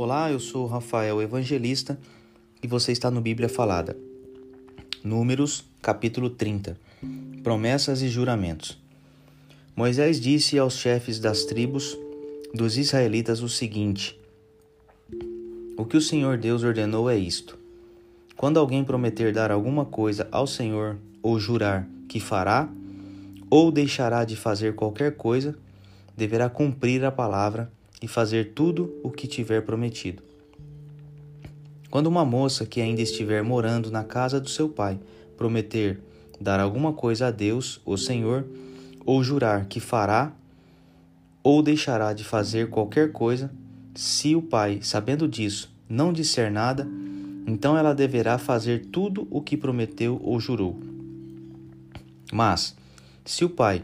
Olá, eu sou Rafael Evangelista e você está no Bíblia Falada. Números, capítulo 30. Promessas e juramentos. Moisés disse aos chefes das tribos dos israelitas o seguinte: O que o Senhor Deus ordenou é isto: Quando alguém prometer dar alguma coisa ao Senhor ou jurar que fará ou deixará de fazer qualquer coisa, deverá cumprir a palavra e fazer tudo o que tiver prometido. Quando uma moça que ainda estiver morando na casa do seu pai prometer dar alguma coisa a Deus, o Senhor, ou jurar que fará ou deixará de fazer qualquer coisa, se o pai, sabendo disso, não disser nada, então ela deverá fazer tudo o que prometeu ou jurou. Mas, se o pai,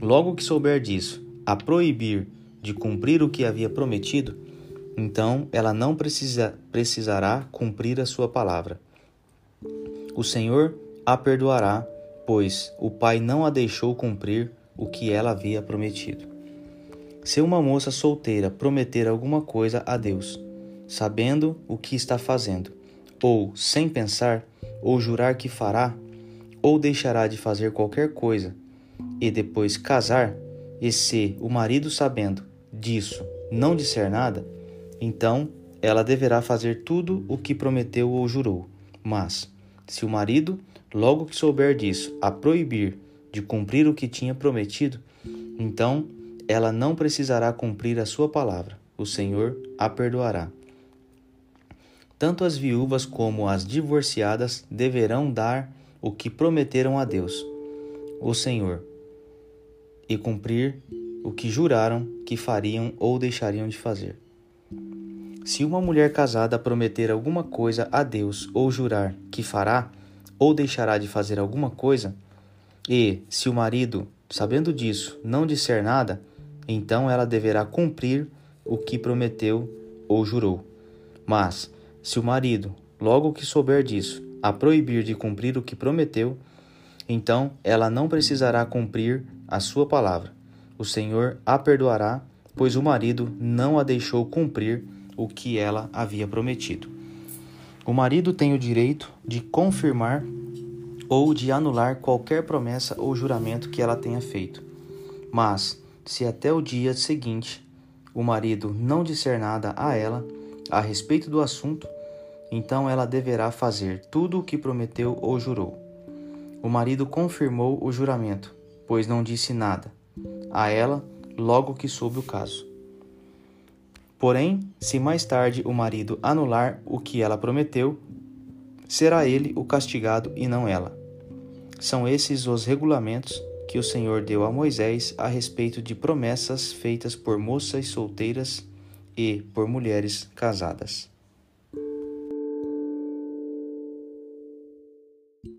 logo que souber disso, a proibir de cumprir o que havia prometido, então ela não precisa, precisará cumprir a sua palavra. O Senhor a perdoará, pois o pai não a deixou cumprir o que ela havia prometido. Se uma moça solteira prometer alguma coisa a Deus, sabendo o que está fazendo, ou sem pensar, ou jurar que fará, ou deixará de fazer qualquer coisa, e depois casar, e se o marido sabendo disso não disser nada, então ela deverá fazer tudo o que prometeu ou jurou. Mas, se o marido, logo que souber disso, a proibir de cumprir o que tinha prometido, então ela não precisará cumprir a sua palavra. O Senhor a perdoará. Tanto as viúvas como as divorciadas deverão dar o que prometeram a Deus, o Senhor, e cumprir o que juraram que fariam ou deixariam de fazer. Se uma mulher casada prometer alguma coisa a Deus ou jurar que fará ou deixará de fazer alguma coisa, e se o marido, sabendo disso, não disser nada, então ela deverá cumprir o que prometeu ou jurou. Mas, se o marido, logo que souber disso, a proibir de cumprir o que prometeu, então ela não precisará cumprir a sua palavra o Senhor a perdoará, pois o marido não a deixou cumprir o que ela havia prometido. O marido tem o direito de confirmar ou de anular qualquer promessa ou juramento que ela tenha feito. Mas, se até o dia seguinte o marido não disser nada a ela a respeito do assunto, então ela deverá fazer tudo o que prometeu ou jurou. O marido confirmou o juramento, pois não disse nada, a ela logo que soube o caso. Porém, se mais tarde o marido anular o que ela prometeu, será ele o castigado e não ela. São esses os regulamentos que o Senhor deu a Moisés a respeito de promessas feitas por moças solteiras e por mulheres casadas.